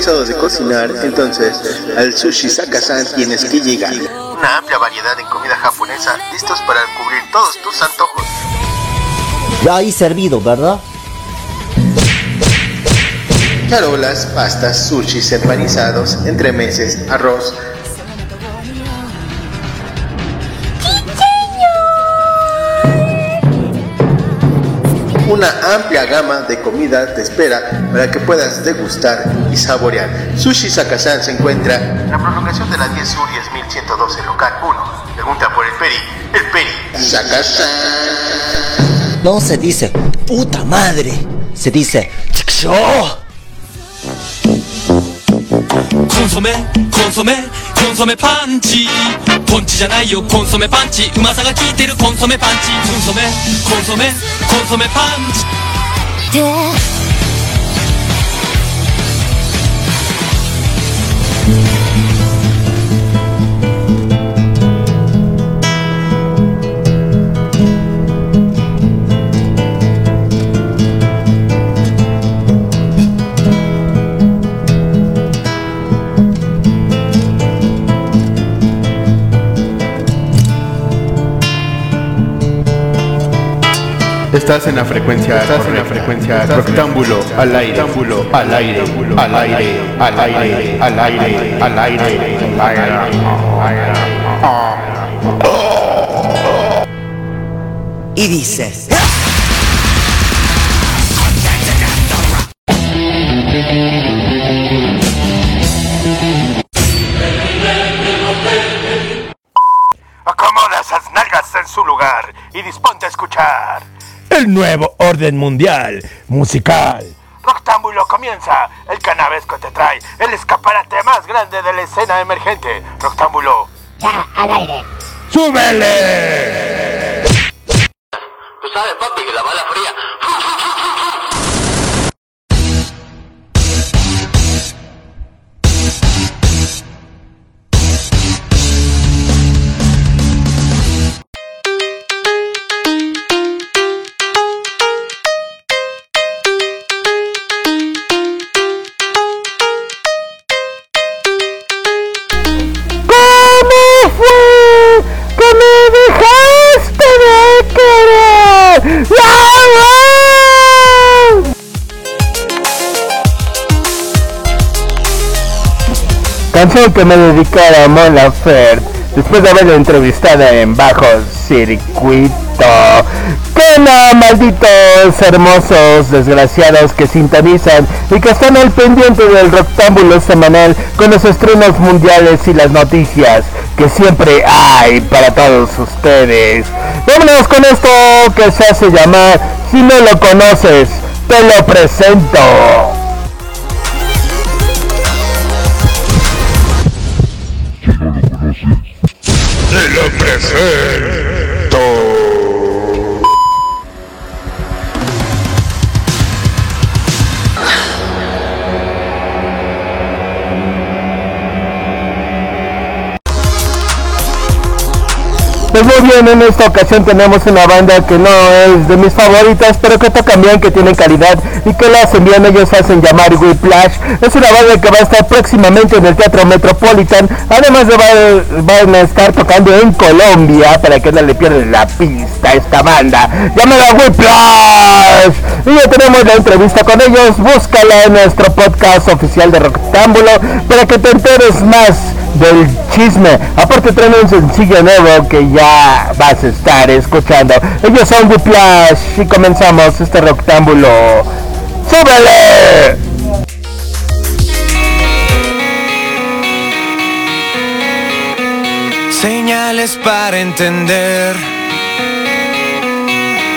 de cocinar, entonces al Sushi Sakasan tienes que llegar. Una amplia variedad de comida japonesa listos para cubrir todos tus antojos. Ya ahí servido, ¿verdad? Charolas, pastas, sushis empanizados, entremeses, arroz, una amplia gama de comidas te espera para que puedas degustar y saborear. Sushi Sakasan se encuentra en la prolongación de la 10 Sur y 1112 local 1. Pregunta por el Peri. El Peri. Sakasan. No se dice puta madre, se dice consomé, consomé コンソメパンチ。ポンチじゃないよコンソメパンチ。うまさが効いてるコンソメパンチ。コンソメコンソメコンソメパンチ。Estás en la frecuencia, estás en la frecuencia rectángulo al aire, rectángulo al aire, al aire, al aire, al aire, al aire, al aire. Y dice. Acomoda esas nalgas en su lugar y disponte a escuchar. El nuevo orden mundial musical. Roctámbulo comienza. El canavesco te trae el escaparate más grande de la escena emergente. Roctámbulo. Ya, al aire. ¡Súbele! Tú sabes papi que la bala fría Canción que me dedicara a Mon Laferte después de haberla entrevistada en Bajo Circuito. ¡Qué no, malditos hermosos desgraciados que sintonizan y que están al pendiente del rectángulo semanal con los estrenos mundiales y las noticias que siempre hay para todos ustedes! Vámonos con esto que se hace llamar Si no lo conoces, te lo presento. Presento. Pues muy bien, en esta ocasión tenemos una banda que no es de mis favoritas, pero que tocan bien, que tienen calidad y que la hacen bien. Ellos hacen llamar Whiplash. Es una banda que va a estar próximamente en el Teatro Metropolitan. Además de va- van a estar tocando en Colombia para que no le pierdan la pista a esta banda. Llamada Whiplash. Y ya tenemos la entrevista con ellos. Búscala en nuestro podcast oficial de Rectángulo para que te enteres más del chisme. Aparte traen un sencillo nuevo que ya vas a estar escuchando. Ellos son Whiplash y comenzamos este rectángulo. ¡Súbele! Señales para entender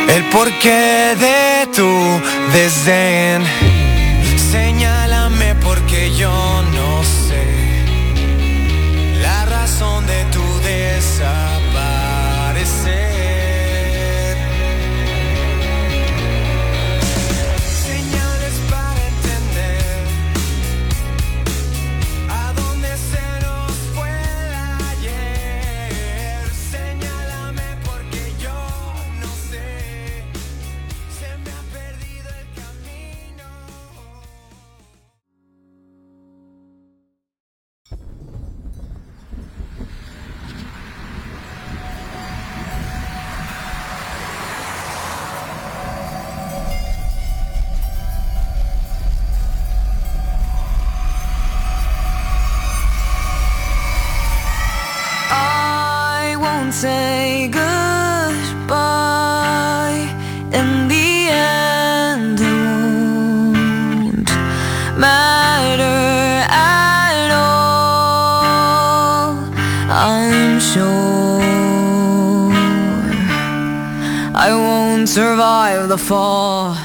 el porqué de tu desdén. Survive the fall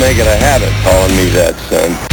make it a habit calling me that, son.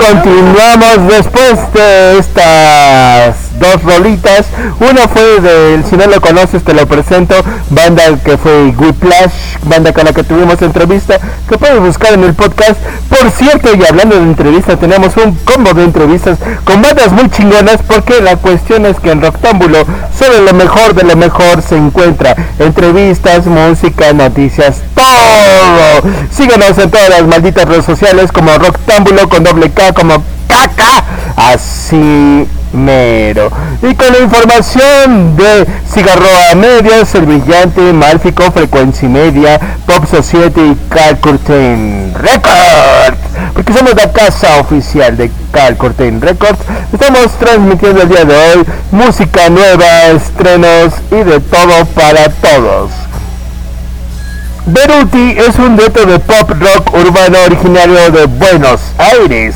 Continuamos después de estas dos rolitas. Una fue del, si no lo conoces te lo presento, banda que fue Whiplash, banda con la que tuvimos entrevista, que puedes buscar en el podcast. Por cierto, y hablando de entrevistas, tenemos un combo de entrevistas con bandas muy chingonas, porque la cuestión es que en Roctámbulo solo lo mejor de lo mejor se encuentra. Entrevistas, música, noticias, todo. Síguenos en todas las malditas redes sociales como Roctámbulo con doble K, como caca, así mero. Y con la información de Cigarroa Medios, El Brillante, Málfico, Frecuencia Media, Pop Society y Cal Curtain Porque somos la casa oficial de Cal Curtain Records. Estamos transmitiendo el día de hoy música nueva, estrenos y de todo para todos. Beruti es un dueto de pop rock urbano originario de Buenos Aires,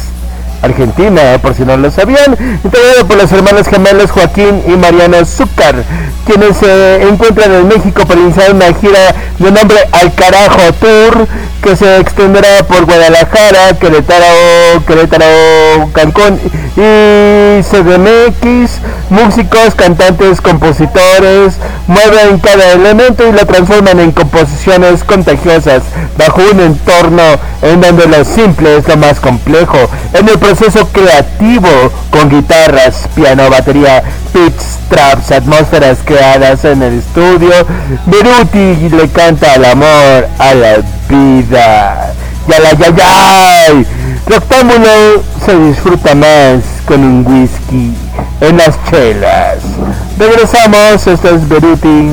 Argentina, por si no lo sabían, integrado por los hermanos gemelos Joaquín y Mariano Zúcar, quienes se encuentran en México para iniciar una gira de nombre Al Carajo Tour, que se extenderá por Guadalajara, Querétaro, Querétaro, Cancún y CDMX. Músicos, cantantes, compositores mueven cada elemento y lo transforman en composiciones contagiosas bajo un entorno en donde lo simple es lo más complejo. En el proceso creativo con guitarras, piano, batería, pits, traps, atmósferas creadas en el estudio, Beruti le canta al amor, a la vida. ¡Yala, ya, ya! Rectángulo se disfruta más con un whisky en las chelas. Regresamos, esto es Beruti.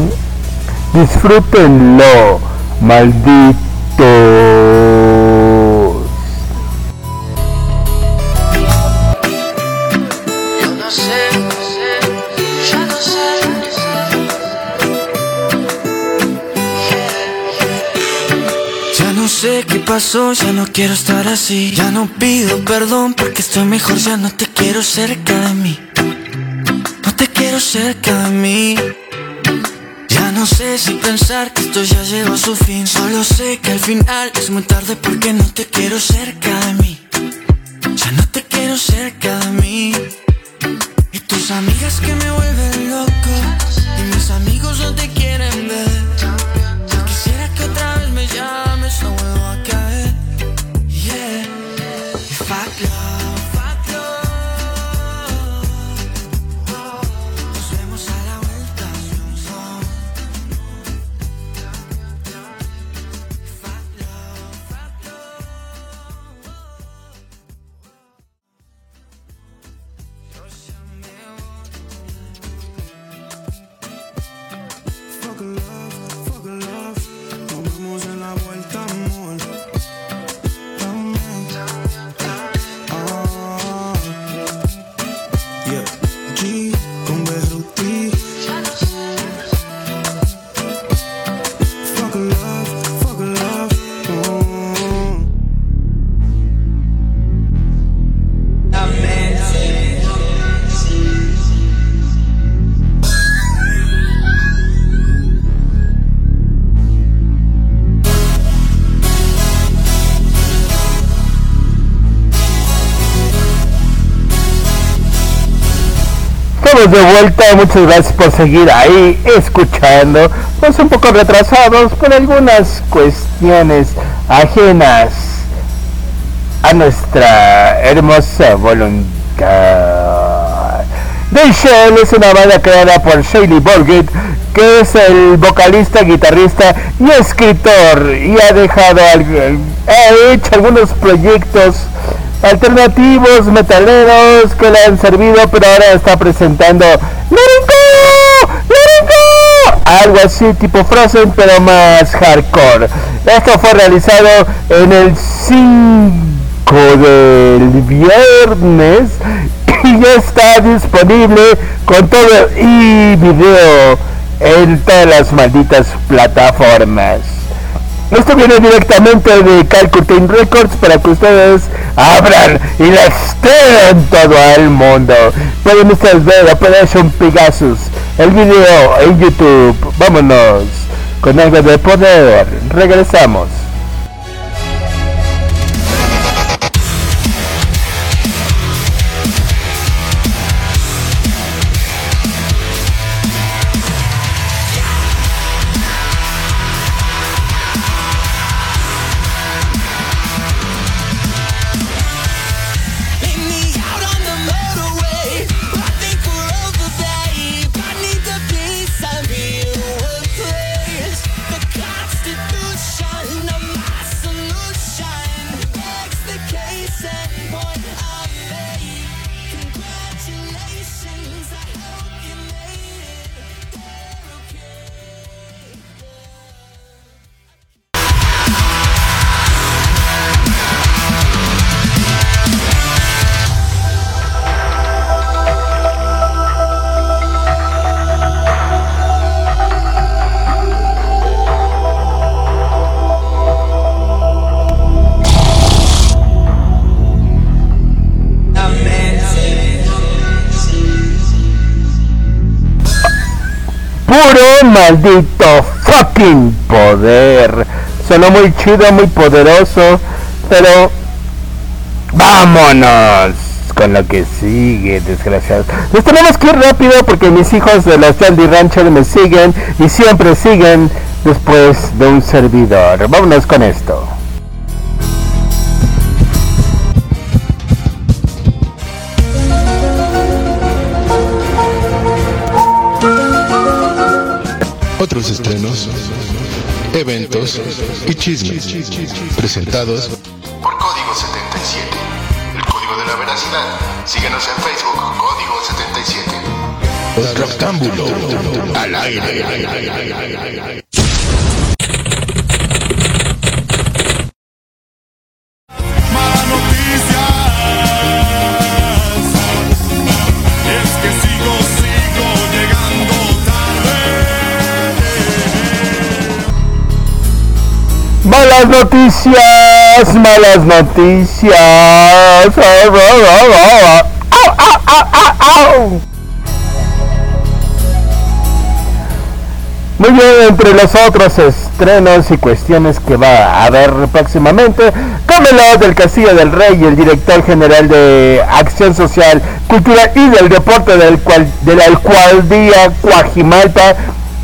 Disfrútenlo, malditos. Pasó, ya no quiero estar así. Ya no pido perdón porque estoy mejor, ya no te quiero cerca de mí. No te quiero cerca de mí. Ya no sé si pensar que esto ya llegó a su fin. Solo sé que al final es muy tarde porque no te quiero cerca de mí. Ya no te quiero cerca de mí. Y tus amigas que me vuelven loco. Y mis amigos Estamos de vuelta, muchas gracias por seguir ahí escuchando. Pues un poco retrasados por algunas cuestiones ajenas a nuestra hermosa voluntad. The Shell es una banda creada por Shaley Borgett, que es el vocalista, guitarrista y escritor, y ha dejado, ha hecho algunos proyectos alternativos, metaleros que le han servido, pero ahora está presentando. Algo así tipo Frozen, pero más hardcore. Esto fue realizado en el 5 del viernes y ya está disponible con todo y video en todas las malditas plataformas. Esto viene directamente de Calcutine Records para que ustedes abran y la estén todo el mundo. Pueden ustedes ver Operation Pegasus, el video en YouTube. Vámonos con algo de poder. Regresamos. Maldito fucking poder. Sonó muy chido, muy poderoso, pero vámonos con lo que sigue, desgraciados. Nos tenemos que ir rápido porque mis hijos de los Yandy Rancher me siguen y siempre siguen después de un servidor. Vámonos con esto. Otros estrenos, eventos y chismes presentados por Código 77. El código de la veracidad. Síguenos en Facebook, Código 77. Rectángulo al aire. Malas noticias, malas noticias. Muy bien, entre los otros estrenos y cuestiones que va a haber próximamente, Camelot del Castillo del Rey el director general de Acción Social, Cultura y del Deporte del cual, de la Alcualdía Cuajimalpa,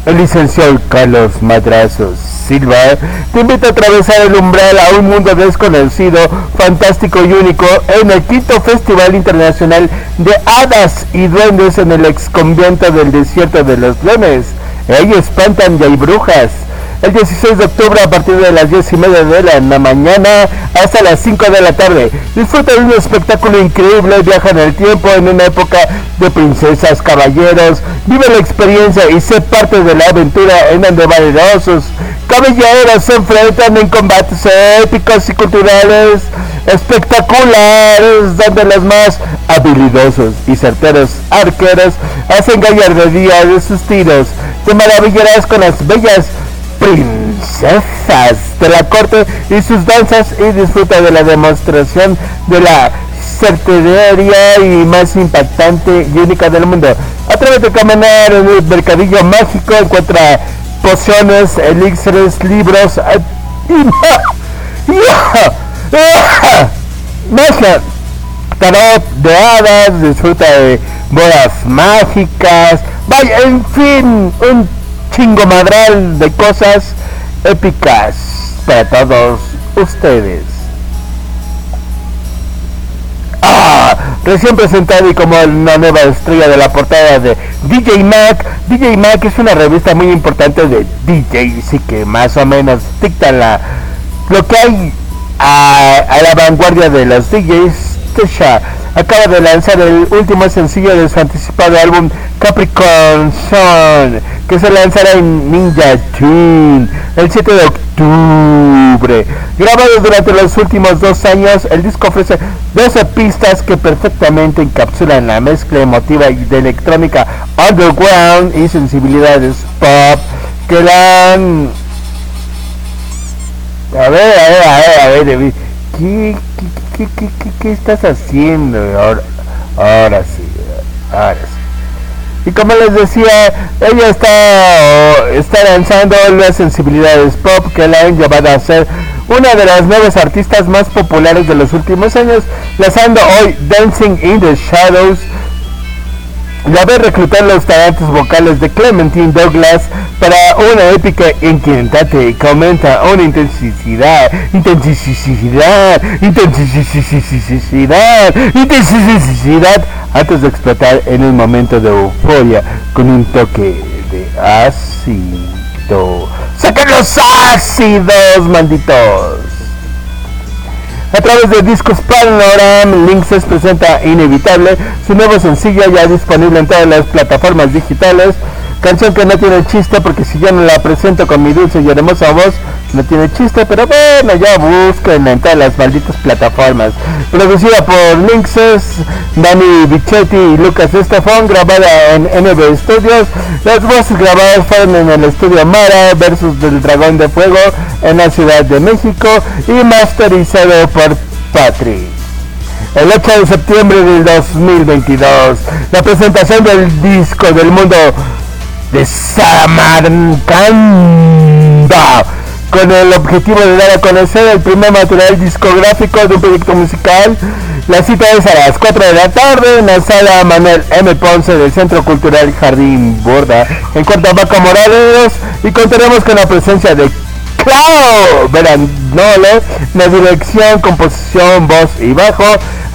el licenciado Carlos Madrazos Silva te invita a atravesar el umbral a un mundo desconocido, fantástico y único en el quinto Festival Internacional de Hadas y Duendes en el ex convento del desierto de los Leones. Ahí espantan y hay brujas el 16 de octubre a partir de las 10 y media de la mañana hasta las 5 de la tarde. Disfruta de un espectáculo increíble, viaja en el tiempo en una época de princesas, caballeros, vive la experiencia y sé parte de la aventura en donde valerosos caballeros se enfrentan en combates épicos y culturales espectaculares, donde los más habilidosos y certeros arqueros hacen gallardía de sus tiros. Te maravillarás con las bellas princesas de la corte y sus danzas y disfruta de la demostración de la certidumbre y más impactante y única del mundo. A caminar en el mercadillo mágico, encuentra pociones, elixires, libros y magia, tarot de hadas, disfruta de bodas mágicas, vaya, en fin, un chingo madral de cosas épicas para todos ustedes. Ah, recién presentado y como una nueva estrella de la portada de DJ Mac. DJ Mac es una revista muy importante de DJs y que más o menos dicta la, lo que hay a, a la vanguardia de los DJs. Tesha acaba de lanzar el último sencillo de su anticipado álbum Capricorn Sun, que se lanzará en Ninja Tune el 7 de octubre. Grabado durante los últimos dos años, el disco ofrece 12 pistas que perfectamente encapsulan la mezcla emotiva y de electrónica underground y sensibilidades pop que la han... A ver, a ver, a ver, a ver, ¿qué, qué, qué, qué, qué, estás haciendo? Ahora, ahora sí, ahora sí. Y como les decía, ella está, está lanzando las sensibilidades pop que la han llevado a ser una de las nuevas artistas más populares de los últimos años, lanzando hoy Dancing in the Shadows, la vez reclutar los talentos vocales de Clementine Douglas para una épica inquietante que aumenta una intensidad, intensidad, intensidad, intensidad antes de explotar en un momento de euforia con un toque de ácido. ¡Saquen los ácidos, malditos! A través de Discos Panoram, Linksys presenta Inevitable, su nuevo sencillo ya disponible en todas las plataformas digitales. Canción que no tiene chiste porque si yo no la presento con mi dulce y hermosa voz, no tiene chiste, pero bueno, ya busquen en todas las malditas plataformas. Producida por Linksys, Dani Bichetti y Lucas Estefan, grabada en NB Studios. Las voces grabadas fueron en el estudio Mara versus del Dragón de Fuego en la Ciudad de México y masterizado por Patrick. El 8 de septiembre del 2022, la presentación del disco del mundo de Samarcanda con el objetivo de dar a conocer el primer material discográfico de un proyecto musical. La cita es a las 4 de la tarde en la sala Manuel M. Ponce del Centro Cultural Jardín Borda en Cuernavaca, Morelos y contaremos con la presencia de Clau Veranolo, la dirección, composición, voz y bajo,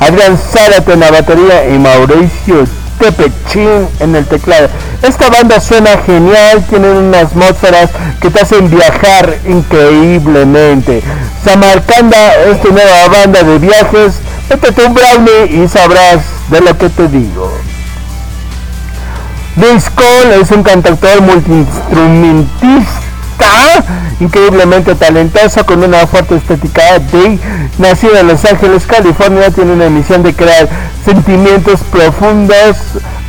Adrián Zárate en la batería y Mauricio Tepechín en el teclado. Esta banda suena genial, tienen unas atmósferas que te hacen viajar increíblemente. Samarcanda es tu nueva banda de viajes. Métete un brownie y sabrás de lo que te digo. Luis Cole es un cantautor multiinstrumentista increíblemente talentoso con una fuerte estética de nacido en Los Ángeles, California, tiene una misión de crear sentimientos profundos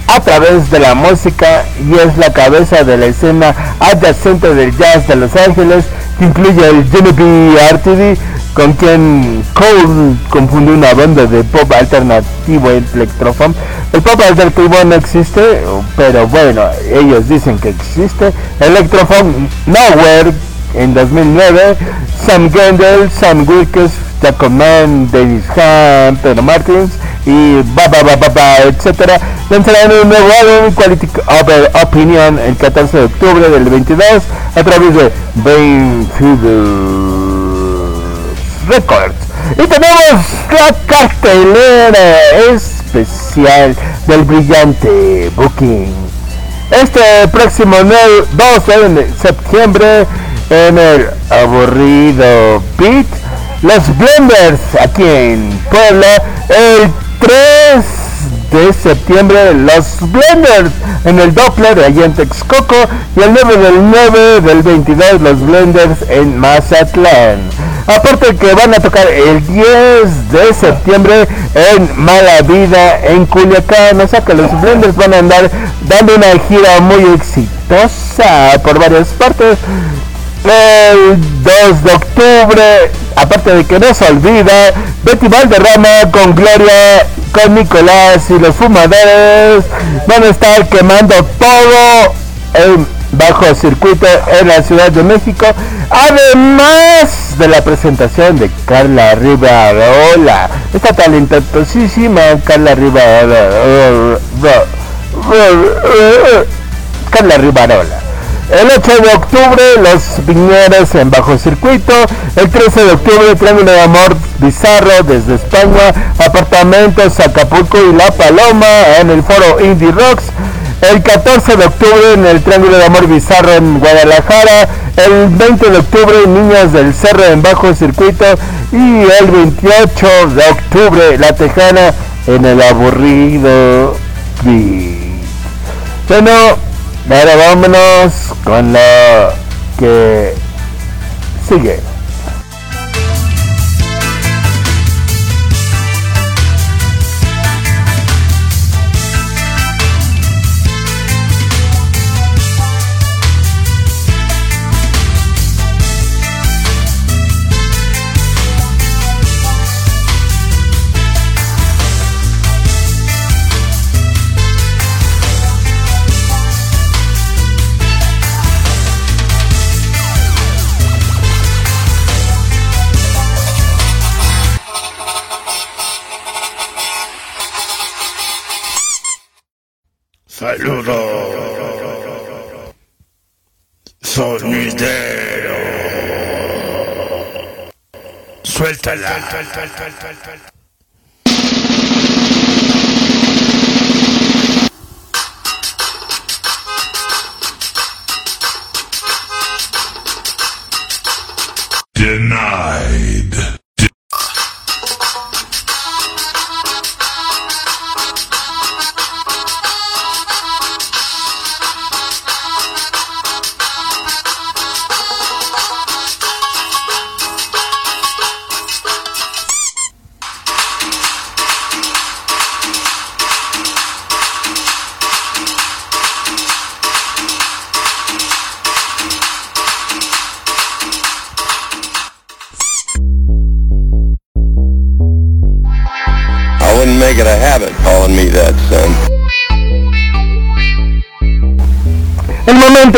a través de la música y es la cabeza de la escena adyacente del jazz de Los Ángeles que incluye el Genevieve RTD con quien Cole confundió una banda de pop alternativo electrofunk. El pop alternativo no existe, pero bueno, ellos dicen que existe. Electrofunk Nowhere en 2009, Sam Gendel, Sam Wilkes, Jacob Mann, Dennis Ham, Pedro Martins y ba ba ba etcétera, lanzarán un nuevo álbum Quality Opinion el 14 de octubre del 22 a través de Brain Records. Y tenemos la cartelera especial del brillante Booking. Este próximo 12 de septiembre en el aburrido Beat, los Blenders aquí en Puebla, el 3 de septiembre los Blenders en el Doppler allá en Texcoco y el 9 del 9 del 22 los Blenders en Mazatlán. Aparte que van a tocar el 10 de septiembre en Mala Vida en Culiacán. O sea que los Blenders van a andar dando una gira muy exitosa por varias partes el 2 de octubre, aparte de que no se olvida, Betty Valderrama con Gloria, con Nicolás y los fumadores van a estar quemando todo el bajo circuito en la Ciudad de México, además de la presentación de Carla Rivarola, esta talentosísima Carla Rivarola Carla Rivarola. El 8 de octubre, los viñeros en bajo circuito. El 13 de octubre, Triángulo de Amor Bizarro desde España. Apartamentos Acapulco y La Paloma en el foro Indie Rocks. El 14 de octubre en el Triángulo de Amor Bizarro en Guadalajara. El 20 de octubre Niñas del Cerro en bajo circuito. Y el 28 de octubre La Tejana en el aburrido. Bueno, ahora vámonos con lo que sigue. Bala. Denied.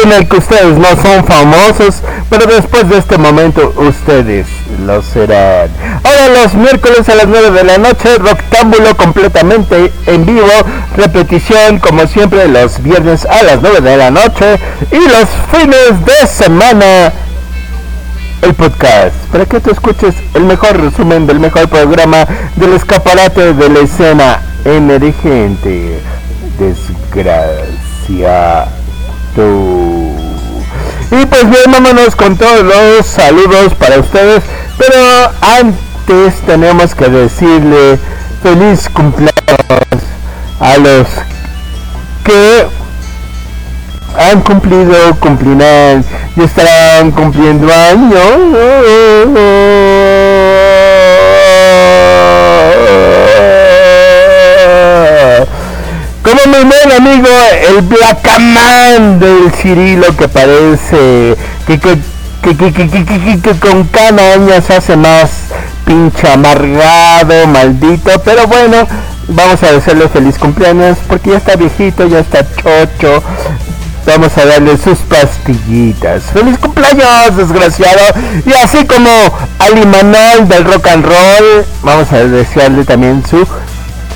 En el que ustedes no son famosos, pero después de este momento ustedes lo serán. Ahora los miércoles a las 9 de la noche, Roctámbulo completamente en vivo, repetición como siempre los viernes a las 9 de la noche y los fines de semana el podcast para que tú escuches el mejor resumen del mejor programa del escaparate de la escena emergente. Desgracia. Y pues bien, vámonos con todos los saludos para ustedes. Pero antes tenemos que decirle feliz cumpleaños a los que han cumplido, cumplirán y estarán cumpliendo años. Amigo, el Blackaman del Cirilo que parece que, que, que, que, que, con cada año se hace más pinche amargado, maldito, pero bueno, vamos a desearle feliz cumpleaños porque ya está viejito, ya está chocho. Vamos a darle sus pastillitas. ¡Feliz cumpleaños, desgraciado! Y así como al Imanol del rock and roll, vamos a desearle también su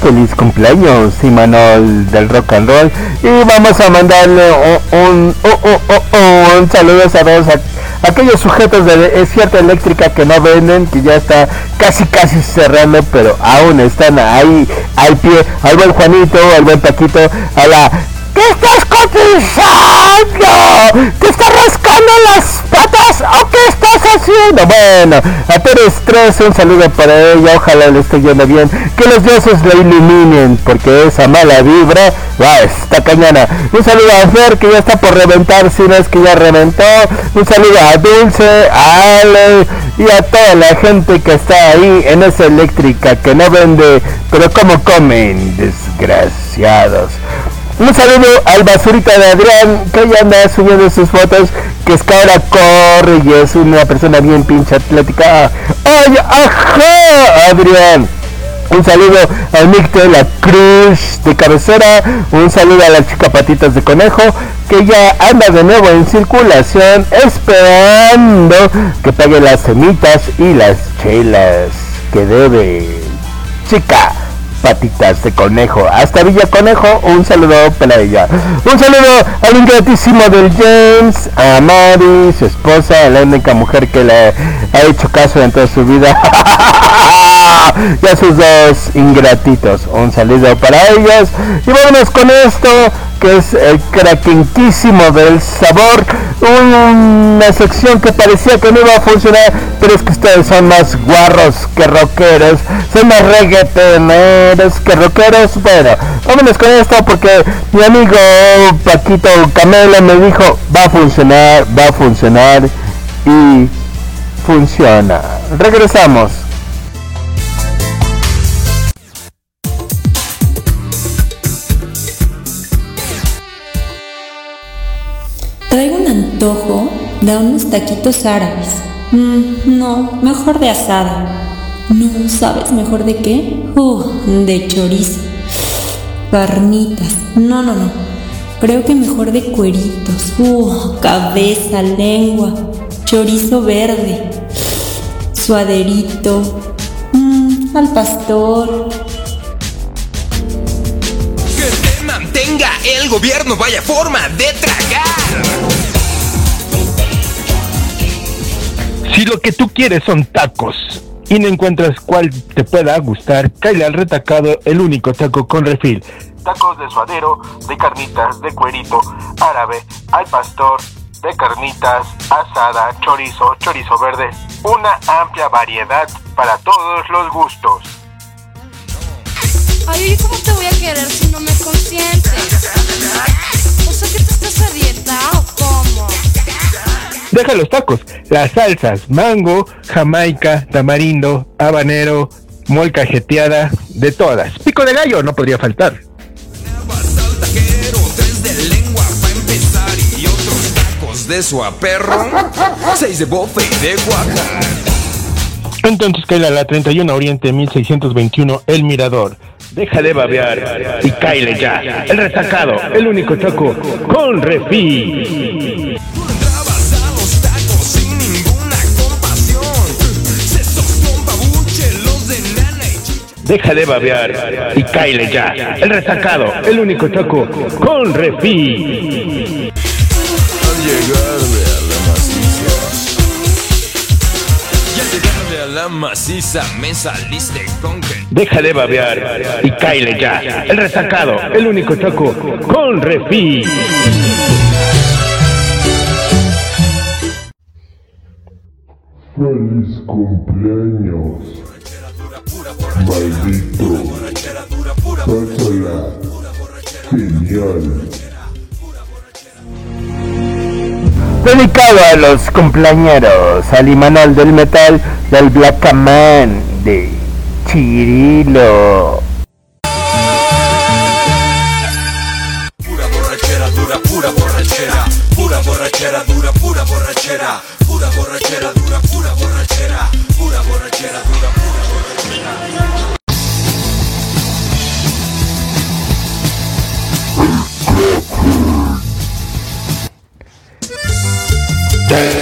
feliz cumpleaños, Imanol del rock and roll. Y vamos a mandarle un, un, un- un- un saludo a todos aquellos sujetos de cierta eléctrica que no venden, que ya está casi casi cerrando, pero aún están ahí al pie. Al buen Juanito, al buen Paquito, a la ¿Qué estás cotizando? ¿Te estás rascando las patas o qué estás haciendo? Bueno, a Pérez 3 un saludo para ella, ojalá le esté yendo bien, que los dioses la iluminen, porque esa mala vibra, va, está cañona. Un saludo a Fer que ya está por reventar, si no es que ya reventó. Un saludo a Dulce, a Ale y a toda la gente que está ahí en esa eléctrica que no vende, pero como comen, desgraciados. Un saludo al basurita de Adrián, que ya anda subiendo sus fotos, que es que ahora corre y es una persona bien pinche atlética. ¡Ay, ajá, Adrián! Un saludo al Nick de la Cruz de cabecera, un saludo a la chica patitas de conejo, que ya anda de nuevo en circulación, esperando que pague las semitas y las chelas que debe. Chica, patitas de conejo. Hasta Villa Conejo, un saludo para ella. Un saludo al ingratísimo del James, a Mari, su esposa, la única mujer que le ha hecho caso en toda su vida. y a sus dos ingratitos. Un saludo para ellos. Y vámonos con esto que es el craquentísimo del sabor, una sección que parecía que no iba a funcionar, pero es que ustedes son más guarros que rockeros, son más reggaetoneros que rockeros, bueno, vámonos con esto porque mi amigo Paquito Camela me dijo, va a funcionar, va a funcionar y funciona. Regresamos. De unos taquitos árabes. Mm, no, mejor de asada. No, ¿sabes mejor de qué? Uh, de chorizo. Carnitas. No, no, no. Creo que mejor de cueritos. Uh, cabeza, lengua. Chorizo verde. Suaderito. Mm, al pastor. Que te mantenga el gobierno, vaya forma de tragar. Si lo que tú quieres son tacos y no encuentras cuál te pueda gustar, cállale al retacado el único taco con refil. Tacos de suadero, de carnitas, de cuerito, árabe, al pastor, de carnitas, asada, chorizo, chorizo verde. Una amplia variedad para todos los gustos. Ay, ¿cómo te voy a querer si no me consientes? O sea, que tú estás a o cómo? Deja los tacos, las salsas, mango, jamaica, tamarindo, habanero, mol cajeteada, de todas. Pico de gallo no podría faltar. Tres de bofe y de Oaxaca. Entonces cae la 31 Oriente 1621 El Mirador. Deja de babear y cáile ya. El retacado, el único taco con refil. Deja de babear y cáile ya. El retacado, el único taco con refil. Al llegarle a la maciza. Y al llegarle a la maciza me saliste con que. Deja de babear y cáile ya. El retacado, el único taco con refil. Feliz cumpleaños, maldito. Pásala genial. Dedicado a los cumpleañeros, al Imanol del Metal, del Black de Chirilo. Pura borrachera dura, pura borrachera. Pura borrachera dura. Pura borrachera day.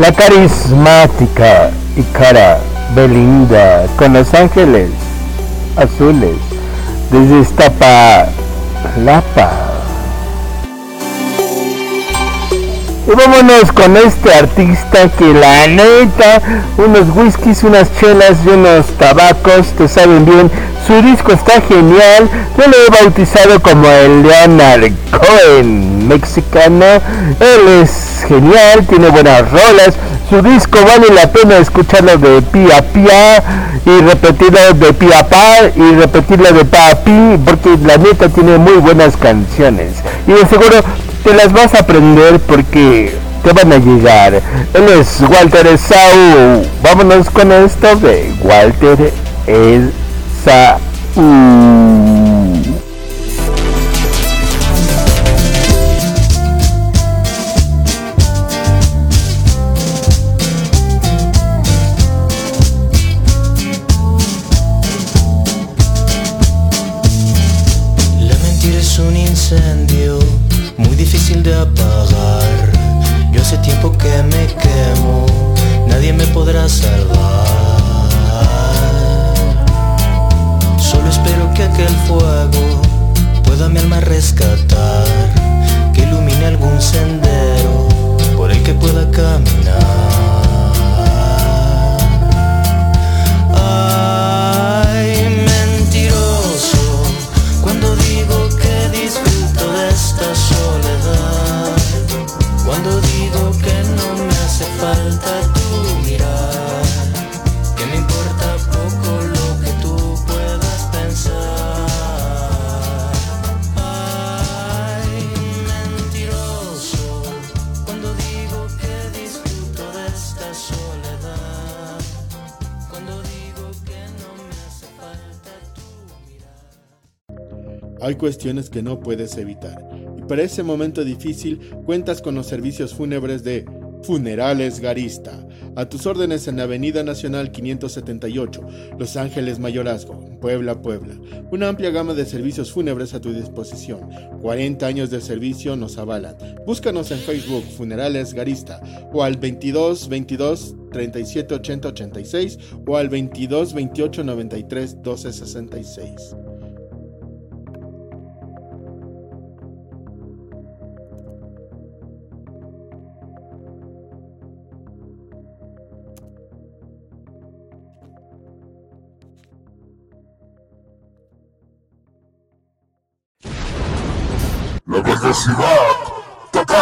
La carismática y cara Belinda con los ángeles azules desde Iztapalapa. Y vámonos con este artista que la neta, unos whiskies, unas chelas y unos tabacos, te saben bien. Su disco está genial. Yo lo he bautizado como el Leonard Cohen mexicano. Él es genial, tiene buenas rolas. Su disco vale la pena escucharlo de pie a pie y repetirlo de pie a pa y repetirlo de pa a pi porque la neta tiene muy buenas canciones. Y de seguro te las vas a aprender porque te van a llegar. Él es Walter Sau. Vámonos con esto de Walter Sau. Hay cuestiones que no puedes evitar. Y para ese momento difícil cuentas con los servicios fúnebres de Funerales Garista. A tus órdenes en la Avenida Nacional 578, Los Ángeles Mayorazgo, Puebla, Puebla. Una amplia gama de servicios fúnebres a tu disposición. 40 años de servicio nos avalan. Búscanos en Facebook Funerales Garista o al 22 22 37 80 86 o al 22 28 93 12 66. La velocidad total.